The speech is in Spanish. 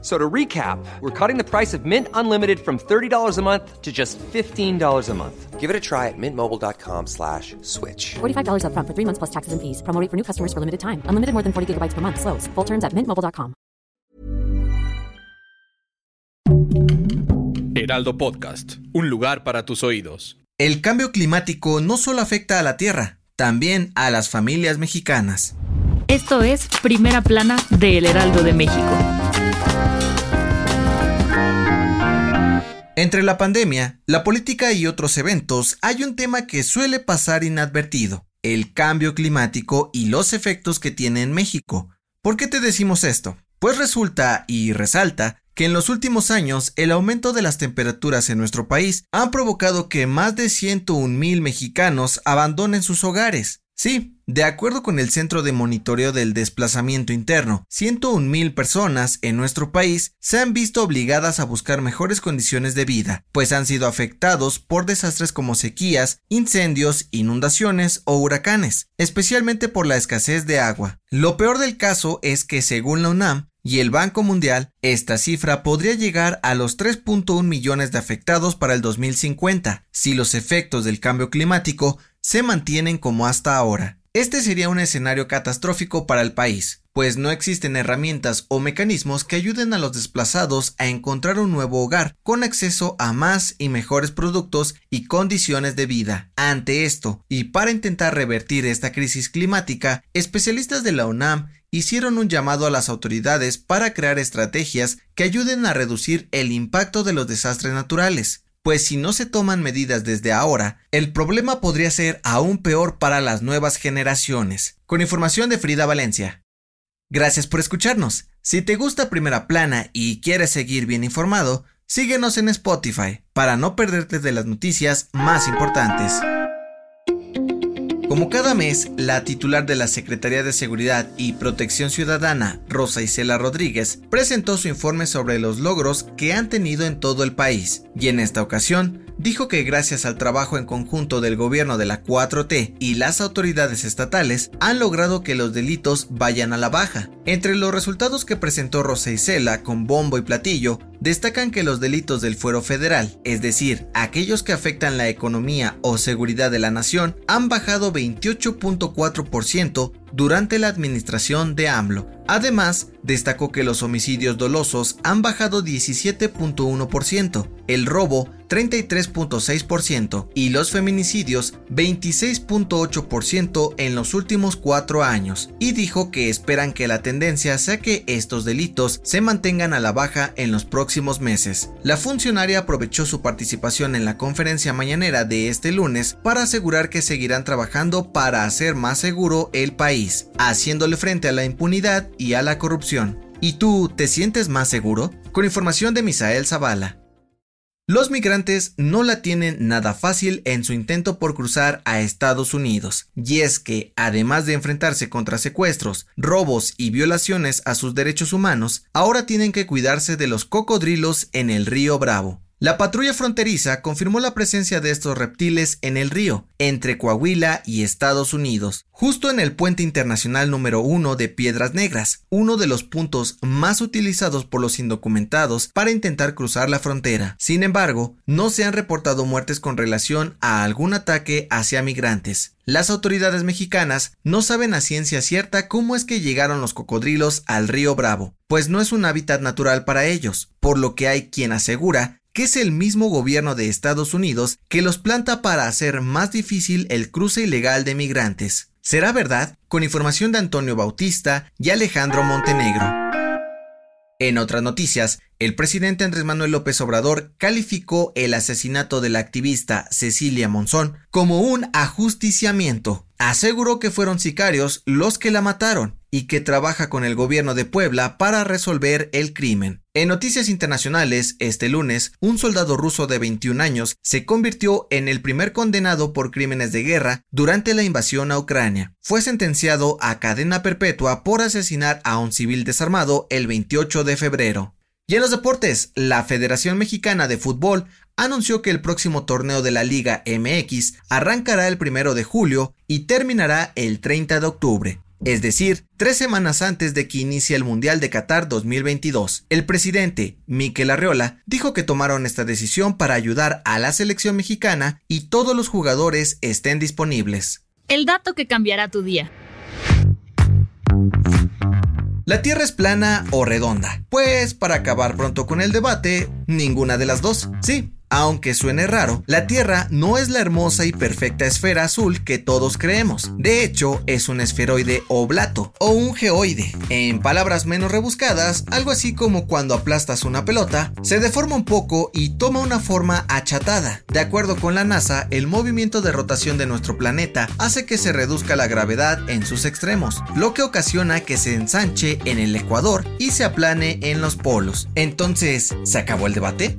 So to recap, we're cutting the price of Mint Unlimited from $30 a month to just $15 a month. Give it a try at mintmobile.com slash switch. $45 upfront for three months plus taxes and fees. Promo rate for new customers for limited time. Unlimited more than 40 gigabytes per month. Slows. Full terms at mintmobile.com. Heraldo Podcast, un lugar para tus oídos. El cambio climático no solo afecta a la Tierra, también a las familias mexicanas. Esto es Primera Plana de El Heraldo de México. Entre la pandemia, la política y otros eventos hay un tema que suele pasar inadvertido, el cambio climático y los efectos que tiene en México. ¿Por qué te decimos esto? Pues resulta y resalta que en los últimos años el aumento de las temperaturas en nuestro país ha provocado que más de 101 mil mexicanos abandonen sus hogares. Sí, de acuerdo con el Centro de Monitoreo del Desplazamiento Interno, 101 mil personas en nuestro país se han visto obligadas a buscar mejores condiciones de vida, pues han sido afectados por desastres como sequías, incendios, inundaciones o huracanes, especialmente por la escasez de agua. Lo peor del caso es que según la UNAM, y el Banco Mundial, esta cifra podría llegar a los 3.1 millones de afectados para el 2050, si los efectos del cambio climático se mantienen como hasta ahora. Este sería un escenario catastrófico para el país, pues no existen herramientas o mecanismos que ayuden a los desplazados a encontrar un nuevo hogar con acceso a más y mejores productos y condiciones de vida. Ante esto, y para intentar revertir esta crisis climática, especialistas de la UNAM hicieron un llamado a las autoridades para crear estrategias que ayuden a reducir el impacto de los desastres naturales pues si no se toman medidas desde ahora, el problema podría ser aún peor para las nuevas generaciones. Con información de Frida Valencia. Gracias por escucharnos. Si te gusta Primera Plana y quieres seguir bien informado, síguenos en Spotify para no perderte de las noticias más importantes. Como cada mes, la titular de la Secretaría de Seguridad y Protección Ciudadana, Rosa Isela Rodríguez, presentó su informe sobre los logros que han tenido en todo el país, y en esta ocasión dijo que gracias al trabajo en conjunto del gobierno de la 4T y las autoridades estatales han logrado que los delitos vayan a la baja. Entre los resultados que presentó Rosa Isela con bombo y platillo, destacan que los delitos del fuero federal, es decir, aquellos que afectan la economía o seguridad de la nación, han bajado 28.4% durante la administración de AMLO. Además, destacó que los homicidios dolosos han bajado 17.1%, el robo 33.6% y los feminicidios 26.8% en los últimos cuatro años, y dijo que esperan que la tendencia sea que estos delitos se mantengan a la baja en los próximos meses. La funcionaria aprovechó su participación en la conferencia mañanera de este lunes para asegurar que seguirán trabajando para hacer más seguro el país, haciéndole frente a la impunidad y a la corrupción. ¿Y tú te sientes más seguro? Con información de Misael Zavala. Los migrantes no la tienen nada fácil en su intento por cruzar a Estados Unidos, y es que, además de enfrentarse contra secuestros, robos y violaciones a sus derechos humanos, ahora tienen que cuidarse de los cocodrilos en el río Bravo. La patrulla fronteriza confirmó la presencia de estos reptiles en el río, entre Coahuila y Estados Unidos, justo en el puente internacional número 1 de Piedras Negras, uno de los puntos más utilizados por los indocumentados para intentar cruzar la frontera. Sin embargo, no se han reportado muertes con relación a algún ataque hacia migrantes. Las autoridades mexicanas no saben a ciencia cierta cómo es que llegaron los cocodrilos al río Bravo, pues no es un hábitat natural para ellos, por lo que hay quien asegura que es el mismo gobierno de Estados Unidos que los planta para hacer más difícil el cruce ilegal de migrantes. ¿Será verdad? Con información de Antonio Bautista y Alejandro Montenegro. En otras noticias, el presidente Andrés Manuel López Obrador calificó el asesinato de la activista Cecilia Monzón como un ajusticiamiento. Aseguró que fueron sicarios los que la mataron y que trabaja con el gobierno de Puebla para resolver el crimen. En noticias internacionales, este lunes, un soldado ruso de 21 años se convirtió en el primer condenado por crímenes de guerra durante la invasión a Ucrania. Fue sentenciado a cadena perpetua por asesinar a un civil desarmado el 28 de febrero. Y en los deportes, la Federación Mexicana de Fútbol anunció que el próximo torneo de la Liga MX arrancará el primero de julio y terminará el 30 de octubre es decir, tres semanas antes de que inicie el Mundial de Qatar 2022. El presidente, Miquel Arreola, dijo que tomaron esta decisión para ayudar a la selección mexicana y todos los jugadores estén disponibles. El dato que cambiará tu día. ¿La Tierra es plana o redonda? Pues para acabar pronto con el debate, ninguna de las dos. Sí, aunque suene raro, la Tierra no es la hermosa y perfecta esfera azul que todos creemos. De hecho, es un esferoide oblato o un geoide. En palabras menos rebuscadas, algo así como cuando aplastas una pelota, se deforma un poco y toma una forma achatada. De acuerdo con la NASA, el movimiento de rotación de nuestro planeta hace que se reduzca la gravedad en sus extremos, lo que ocasiona que se ensanche en el ecuador y se aplane en los polos. Entonces, ¿se acabó el debate?